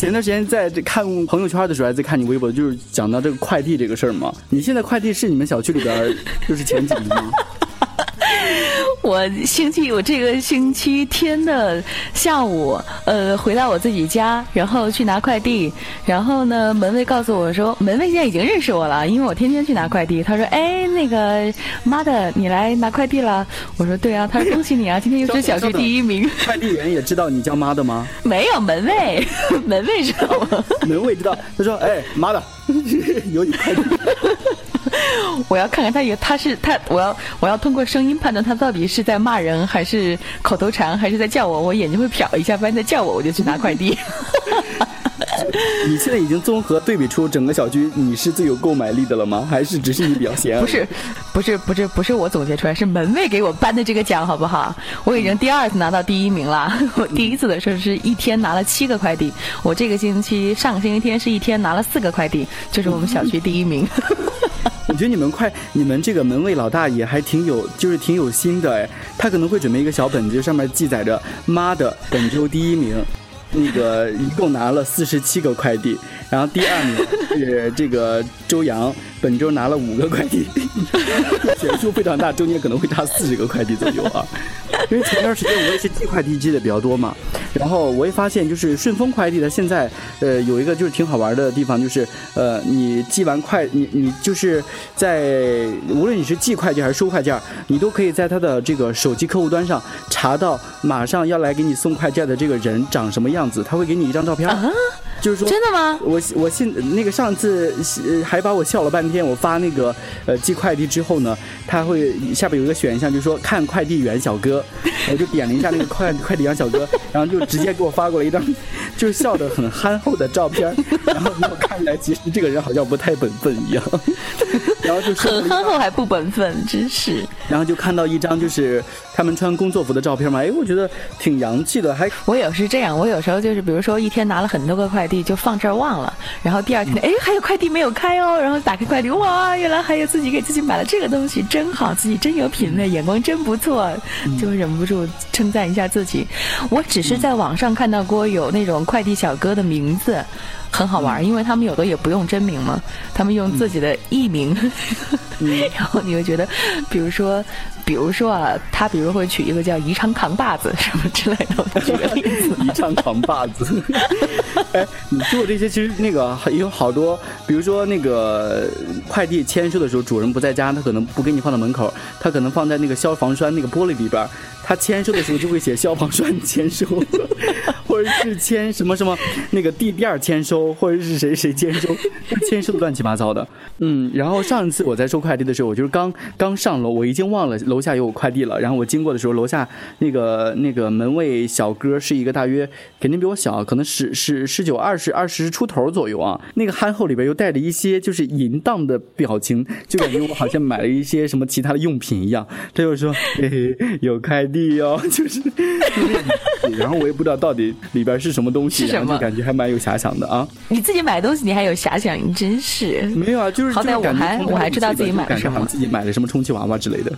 前段时间在这看朋友圈的时候，还在看你微博，就是讲到这个快递这个事儿嘛。你现在快递是你们小区里边就是前几名吗？我星期我这个星期天的下午，呃，回到我自己家，然后去拿快递，然后呢，门卫告诉我说，门卫现在已经认识我了，因为我天天去拿快递。他说：“哎，那个妈的，你来拿快递了？”我说：“对啊。”他说：“恭喜你啊，今天又是小区 第一名。”快递员也知道你叫妈的吗？没有，门卫，门卫知道吗？门卫知道。他说：“哎，妈的，有你快递。” 我要看看他有他是他，我要我要通过声音判断他到底是在骂人，还是口头禅，还是在叫我。我眼睛会瞟一下，发现在叫我，我就去拿快递。你现在已经综合对比出整个小区你是最有购买力的了吗？还是只是你比较闲？不是，不是，不是，不是我总结出来，是门卫给我颁的这个奖，好不好？我已经第二次拿到第一名了。我第一次的时候是一天拿了七个快递，我这个星期上个星期天是一天拿了四个快递，就是我们小区第一名。我觉得你们快，你们这个门卫老大爷还挺有，就是挺有心的哎。他可能会准备一个小本子，上面记载着“妈的本周第一名”，那个一共拿了四十七个快递，然后第二名是这个周洋，本周拿了五个快递，悬殊非常大，中间可能会差四十个快递左右啊。因为前段时间我也是寄快递寄的比较多嘛，然后我也发现就是顺丰快递它现在呃有一个就是挺好玩的地方，就是呃你寄完快你你就是在无论你是寄快件还是收快件，你都可以在它的这个手机客户端上查到马上要来给你送快件的这个人长什么样子，他会给你一张照片。啊就是说，真的吗？我我现那个上次还把我笑了半天。我发那个呃寄快递之后呢，他会下边有一个选项，就是说看快递员小哥，我就点了一下那个快快递员小哥，然后就直接给我发过来一张，就是笑得很憨厚的照片。然后我看起来其实这个人好像不太本分一样。然后就很憨厚还不本分，真是。然后就看到一张就是他们穿工作服的照片嘛，哎，我觉得挺洋气的。还我也是这样，我有时候就是比如说一天拿了很多个快。递就放这儿忘了，然后第二天哎还有快递没有开哦，然后打开快递哇，原来还有自己给自己买了这个东西，真好，自己真有品味，眼光真不错，就忍不住称赞一下自己。我只是在网上看到过有那种快递小哥的名字。很好玩，因为他们有的也不用真名嘛，他们用自己的艺名，然后你会觉得，比如说，比如说啊，他比如会取一个叫“宜昌扛把子”什么之类的，举个例子，“ 宜昌扛把子”。哎，你做这些其实那个有好多，比如说那个快递签收的时候，主人不在家，他可能不给你放到门口，他可能放在那个消防栓那个玻璃里边。他签收的时候就会写消防栓签收，或者是签什么什么那个地垫签收，或者是谁谁签收，签收的乱七八糟的。嗯，然后上一次我在收快递的时候，我就是刚刚上楼，我已经忘了楼下有我快递了。然后我经过的时候，楼下那个那个门卫小哥是一个大约肯定比我小，可能十十十九二十二十出头左右啊。那个憨厚里边又带着一些就是淫荡的表情，就感觉我好像买了一些什么其他的用品一样。他就说：“嘿嘿，有快递。”哦，就是，然后我也不知道到底里边是什么东西，然后就感觉还蛮有遐想的啊。你自己买东西，你还有遐想，你真是没有啊，就是好歹我还我还知道自己买了什么，自己买了什么充气娃娃之类的。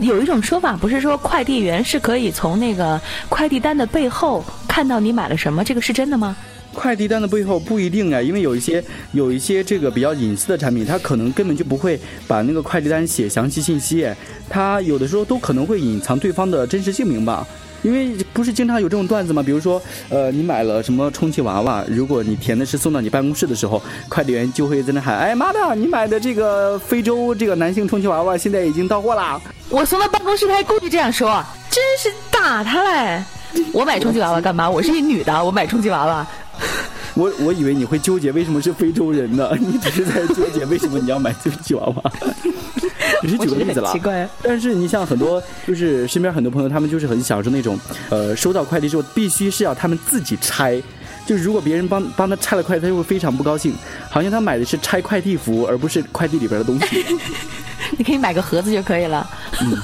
有一种说法不是说快递员是可以从那个快递单的背后看到你买了什么，这个是真的吗？快递单的背后不一定啊，因为有一些有一些这个比较隐私的产品，它可能根本就不会把那个快递单写详细信息，它有的时候都可能会隐藏对方的真实姓名吧。因为不是经常有这种段子吗？比如说，呃，你买了什么充气娃娃，如果你填的是送到你办公室的时候，快递员就会在那喊：“哎妈的，你买的这个非洲这个男性充气娃娃现在已经到货啦！”我送到办公室，他还故意这样说，真是打他嘞！我买充气娃娃干嘛？我是一女的，我买充气娃娃。我我以为你会纠结为什么是非洲人呢？你只是在纠结为什么你要买充气娃娃。只是举个例子了。奇怪。但是你像很多就是身边很多朋友，他们就是很享受那种，呃，收到快递之后必须是要他们自己拆。就是如果别人帮帮他拆了快递，他就会非常不高兴，好像他买的是拆快递服务，而不是快递里边的东西。你可以买个盒子就可以了。嗯。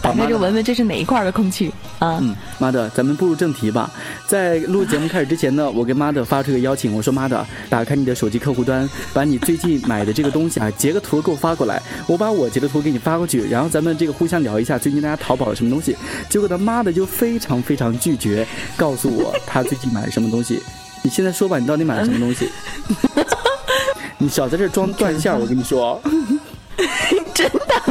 打开就闻闻这是哪一块的空气啊？嗯，妈的，咱们步入正题吧。在录节目开始之前呢，我跟妈的发出一个邀请，我说妈的，打开你的手机客户端，把你最近买的这个东西啊，截个图给我发过来，我把我截的图给你发过去，然后咱们这个互相聊一下最近大家淘宝了什么东西。结果他妈的就非常非常拒绝告诉我他最近买了什么东西。你现在说吧，你到底买了什么东西？你少在这装断线，我跟你说。真的，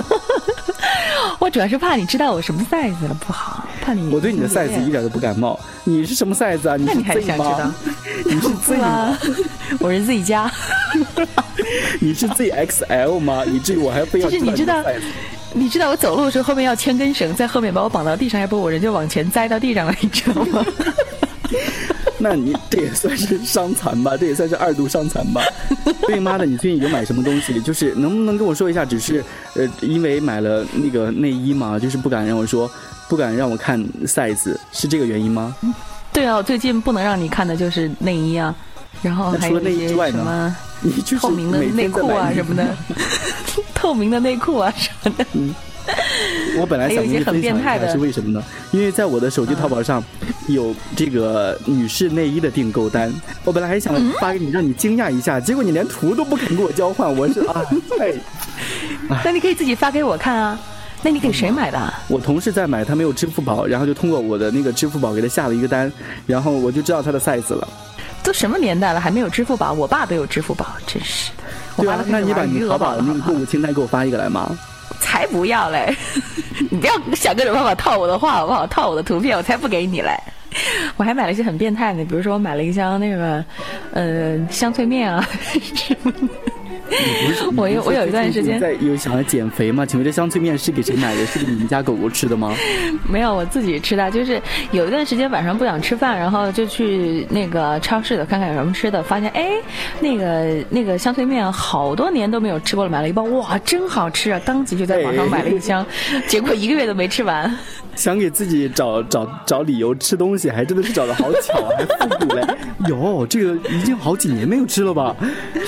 我主要是怕你知道我什么 size 了不好，怕你。我对你的 size 一点都不感冒。你是什么 size 啊？那你还想知道？你是 Z 吗？我是 Z 加。你是 ZXL 吗？以至于我还非要。就是你知道，你知道我走路的时候后面要牵根绳在后面把我绑到地上，要不我人就往前栽到地上了，你知道吗？那你这也算是伤残吧？这也算是二度伤残吧？对妈的，你最近有买什么东西？就是能不能跟我说一下？只是呃，因为买了那个内衣嘛，就是不敢让我说，不敢让我看 size，是这个原因吗？对啊，最近不能让你看的就是内衣啊，然后还有一些什么 透明的内裤啊什么的，透明的内裤啊什么的。我本来想跟你分享一下是为什么呢？因为在我的手机淘宝上，有这个女士内衣的订购单。我本来还想发给你，让你惊讶一下，结果你连图都不肯给我交换。我是啊，哎，那你可以自己发给我看啊。那你给谁买的？我同事在买，他没有支付宝，然后就通过我的那个支付宝给他下了一个单，然后我就知道他的 size 了。都什么年代了，还没有支付宝？我爸都有支付宝，真是的。对啊，那你把你淘宝的那个购物清单给我发一个来吗？才不要嘞！你不要想各种办法套我的话好不好？套我的图片，我才不给你嘞！我还买了一些很变态的，比如说我买了一箱那个，呃，香脆面啊。我有我有一段时间在有想要减肥吗？请问这香脆面是给谁买的？是给你们家狗狗吃的吗？没有，我自己吃的。就是有一段时间晚上不想吃饭，然后就去那个超市的看看有什么吃的，发现哎，那个那个香脆面好多年都没有吃过了，买了一包，哇，真好吃啊！当即就在网上买了一箱，结果一个月都没吃完。想给自己找找找理由吃东西，还真的是找的好巧，还复古嘞！有，这个已经好几年没有吃了吧？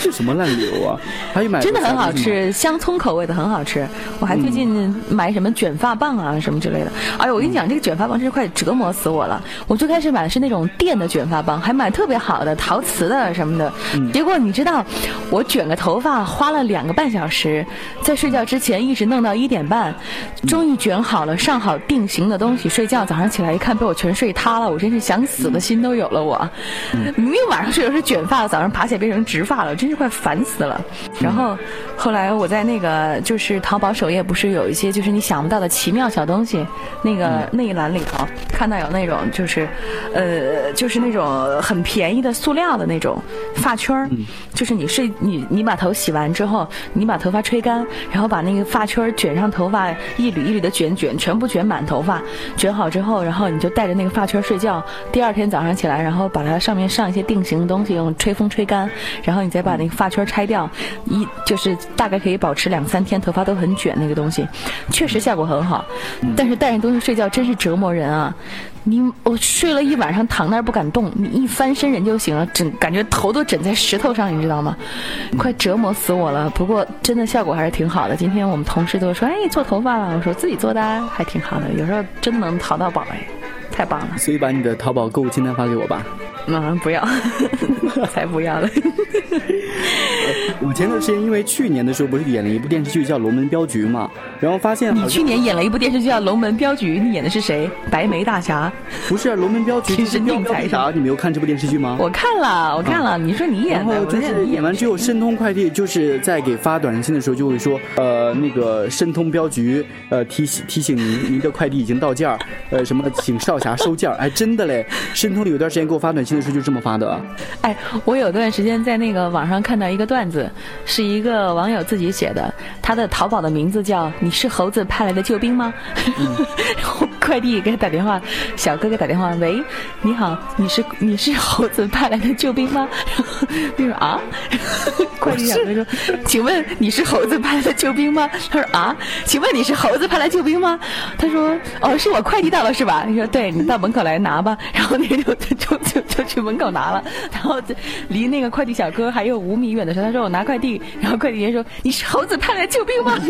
这什么烂理由啊？还有买真的很好吃，香葱口味的很好吃。我还最近买什么卷发棒啊什么之类的。哎呦，我跟你讲，这个卷发棒真是快折磨死我了。我最开始买的是那种电的卷发棒，还买特别好的陶瓷的什么的。结果你知道，我卷个头发花了两个半小时，在睡觉之前一直弄到一点半，终于卷好了，上好定型。的东西睡觉，早上起来一看被我全睡塌了，我真是想死的心都有了。我明明晚上睡的是卷发，早上爬起来变成直发了，真是快烦死了。然后后来我在那个就是淘宝首页，不是有一些就是你想不到的奇妙小东西，那个那一栏里头看到有那种就是呃就是那种很便宜的塑料的那种发圈儿，就是你睡你你把头洗完之后，你把头发吹干，然后把那个发圈卷上头发，一缕一缕的卷卷，全部卷满头发。卷好之后，然后你就带着那个发圈睡觉。第二天早上起来，然后把它上面上一些定型的东西，用吹风吹干，然后你再把那个发圈拆掉，一就是大概可以保持两三天，头发都很卷。那个东西确实效果很好，但是带着东西睡觉真是折磨人啊！你我睡了一晚上，躺那儿不敢动，你一翻身人就醒了，枕感觉头都枕在石头上，你知道吗？快折磨死我了。不过真的效果还是挺好的。今天我们同事都说：“哎，做头发了。”我说：“自己做的，还挺好的。有时候真能淘到宝哎，太棒了。”所以把你的淘宝购物清单发给我吧。嗯，不要，才不要了。我前段时间因为去年的时候不是演了一部电视剧叫《龙门镖局》嘛，然后发现你去年演了一部电视剧叫《龙门镖局》，你演的是谁？白眉大侠？不是，《啊龙门镖局》是定财啥？你没有看这部电视剧吗？我看了，我看了。你说你演的，然后就是演完之后，申通快递就是在给发短信的时候就会说，呃，那个申通镖局，呃，提醒提醒您，您的快递已经到件儿，呃，什么，请少侠收件儿。哎，真的嘞，申通有段时间给我发短信的时候就这么发的。哎，我有段时间在那个网上看到一个段子。是一个网友自己写的，他的淘宝的名字叫“你是猴子派来的救兵吗？” 然后快递给他打电话，小哥哥打电话，喂，你好，你是你是猴子派来的救兵吗？然后他说啊，快递小哥说，请问你是猴子派来的救兵吗？他说啊，请问你是猴子派来救兵吗？他说哦，是我快递到了是吧？你说对，你到门口来拿吧。然后那就就就就就去门口拿了，然后离那个快递小哥还有五米远的时候，他说我拿。快递，然后快递员说：“你是猴子派来救兵吗？”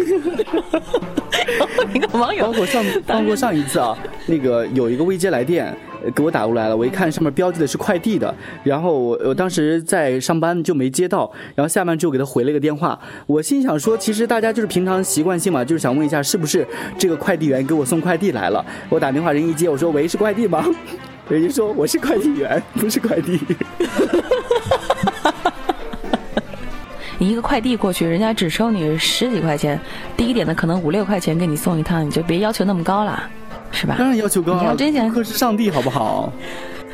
然后那个网友包括上包括上一次啊，那个有一个未接来电。给我打过来了，我一看上面标记的是快递的，然后我我当时在上班就没接到，然后下班之后给他回了一个电话，我心想说，其实大家就是平常习惯性嘛，就是想问一下是不是这个快递员给我送快递来了，我打电话人一接，我说喂是快递吗？人家说我是快递员，不是快递。你一个快递过去，人家只收你十几块钱，低一点的可能五六块钱给你送一趟，你就别要求那么高了。是吧？当然要求高，你要真想客是上帝，好不好？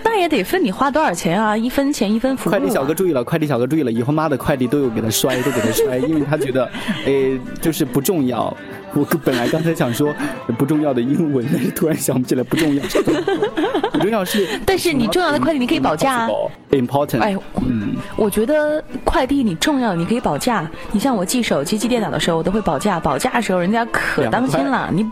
那也得分你花多少钱啊，一分钱一分服务。快递小哥注意了，快递小哥注意了，以后妈的快递都有给他摔，都给他摔，因为他觉得，哎，就是不重要。我本来刚才想说不重要的英文，但是突然想不起来不重要。不重要是，但是你重要的快递你可以保价。Important。哎，嗯，我觉得快递你重要，你可以保价。你像我寄手机、寄电脑的时候，我都会保价。保价的时候，人家可当心了。你，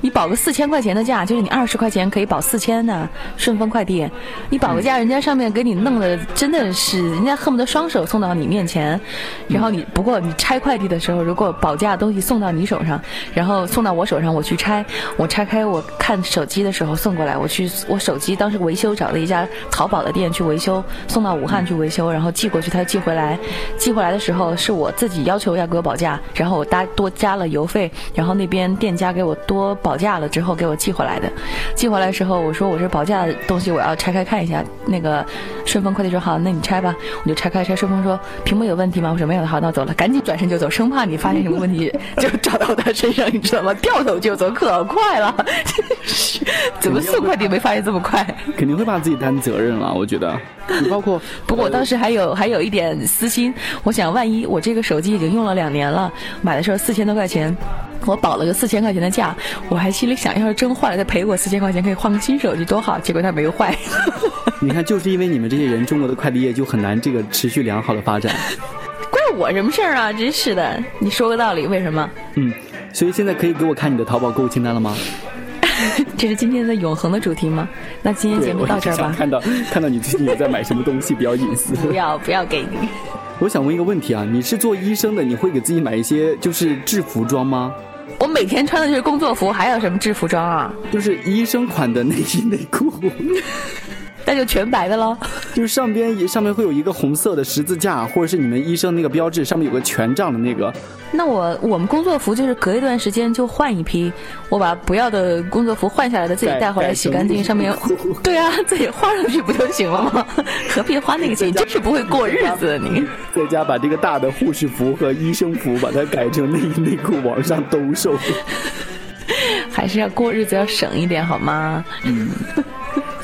你保个四千块钱的价，就是你二十块钱可以保四千呢。顺丰快递，你保个价，人家上面给你弄的真的是，人家恨不得双手送到你面前。然后你不过你拆快递的时候，如果保价东西送到你手上。然后送到我手上，我去拆。我拆开，我看手机的时候送过来。我去，我手机当时维修找了一家淘宝的店去维修，送到武汉去维修，然后寄过去，他寄回来。寄回来的时候是我自己要求要给我保价，然后我搭多加了邮费，然后那边店家给我多保价了之后给我寄回来的。寄回来的时候我说我这保价的东西，我要拆开看一下。那个顺丰快递说好，那你拆吧。我就拆开拆，顺丰说屏幕有问题吗？我说没有，好，那我走了，赶紧转身就走，生怕你发现什么问题就找到他身上。你知道吗？掉头就走，可快了！怎么送快递没发现这么快？肯定会把自己担责任了，我觉得。包括，不过我当时还有还有一点私心，我想万一我这个手机已经用了两年了，买的时候四千多块钱，我保了个四千块钱的价，我还心里想，要是真坏了，再赔我四千块钱，可以换个新手机，多好！结果它没有坏。你看，就是因为你们这些人，中国的快递业就很难这个持续良好的发展。怪我什么事儿啊？真是的！你说个道理，为什么？嗯。所以现在可以给我看你的淘宝购物清单了吗？这是今天的永恒的主题吗？那今天节目到这儿吧。看到看到你最近有在买什么东西，比较隐私。不要不要给你。我想问一个问题啊，你是做医生的，你会给自己买一些就是制服装吗？我每天穿的就是工作服，还有什么制服装啊？就是医生款的内衣内裤。那就全白的喽，就是上边上面会有一个红色的十字架，或者是你们医生那个标志，上面有个权杖的那个。那我我们工作服就是隔一段时间就换一批，我把不要的工作服换下来的自己带回来洗干净，上面对啊，自己换上去不就行了吗？何必花那个钱？真是不会过日子你。在家把这个大的护士服和医生服把它改成内衣内裤往上兜售，还是要过日子要省一点好吗？嗯。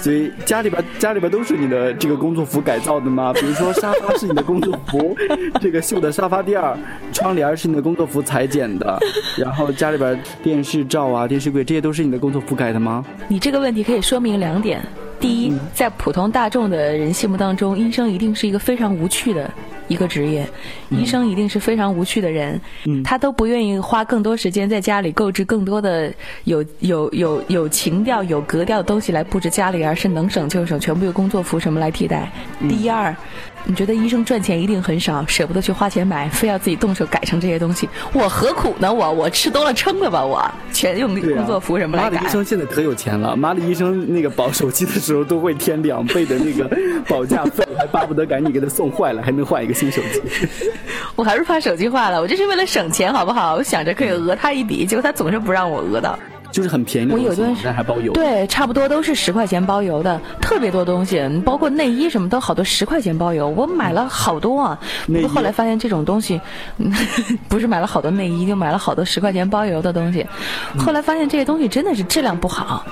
所以家里边家里边都是你的这个工作服改造的吗？比如说沙发是你的工作服，这个绣的沙发垫儿，窗帘是你的工作服裁剪的，然后家里边电视罩啊、电视柜这些都是你的工作服改的吗？你这个问题可以说明两点：第一，在普通大众的人心目当中，医生一定是一个非常无趣的。一个职业，医生一定是非常无趣的人，他都不愿意花更多时间在家里购置更多的有有有有情调、有格调的东西来布置家里，而是能省就省，全部用工作服什么来替代。第二。你觉得医生赚钱一定很少，舍不得去花钱买，非要自己动手改成这些东西，我何苦呢？我我吃多了撑了吧？我全用工作服什么来改？妈的，医生现在可有钱了！妈的，医生那个保手机的时候都会添两倍的那个保价费，还巴不得赶紧给他送坏了，还能换一个新手机。我还是怕手机坏了，我就是为了省钱，好不好？我想着可以讹他一笔，结果他总是不让我讹到。就是很便宜，我有段时间还包邮，对，差不多都是十块钱包邮的，特别多东西，包括内衣什么都好多十块钱包邮，我买了好多啊。不后来发现这种东西，不是买了好多内衣，就买了好多十块钱包邮的东西。后来发现这些东西真的是质量不好。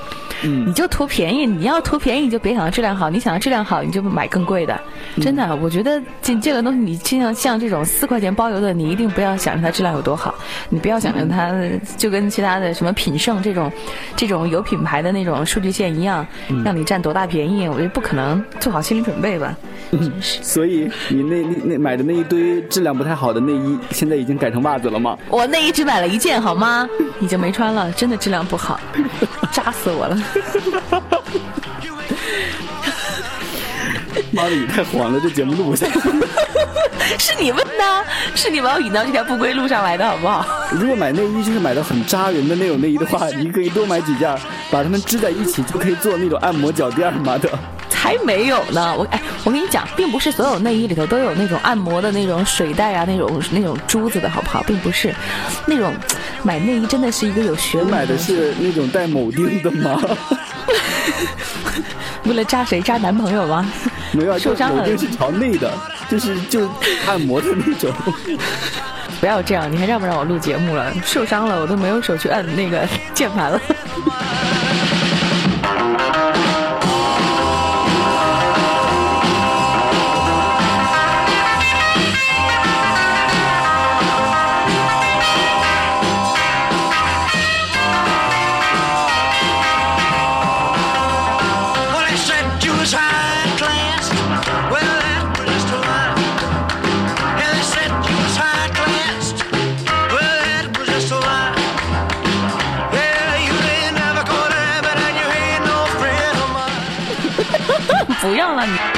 嗯，你就图便宜，你要图便宜你就别想到质量好，你想要质量好你就买更贵的。真的，我觉得这这个东西你就像像这种四块钱包邮的，你一定不要想着它质量有多好，你不要想着它就跟其他的什么品胜这种，这种有品牌的那种数据线一样，让你占多大便宜，我觉得不可能，做好心理准备吧。真是。所以你那那那买的那一堆质量不太好的内衣，现在已经改成袜子了吗？我内衣只买了一件，好吗？已经没穿了，真的质量不好，扎死我了。妈的，你太黄了，这节目录不下去。是你问的，是你把我引到这条不归路上来的，好不好？如果买内衣就是买的很扎人的那种内衣的话，你可以多买几件，把它们织在一起，就可以做那种按摩脚垫嘛的。才没有呢！我哎，我跟你讲，并不是所有内衣里头都有那种按摩的那种水袋啊，那种那种珠子的好不好？并不是，那种买内衣真的是一个有学问。买的是那种带铆钉的吗？为了扎谁？扎男朋友吗？没有，受伤了。铆钉是朝内的，就是就按摩的那种。不要这样，你还让不让我录节目了？受伤了，我都没有手去按那个键盘了。不要了你。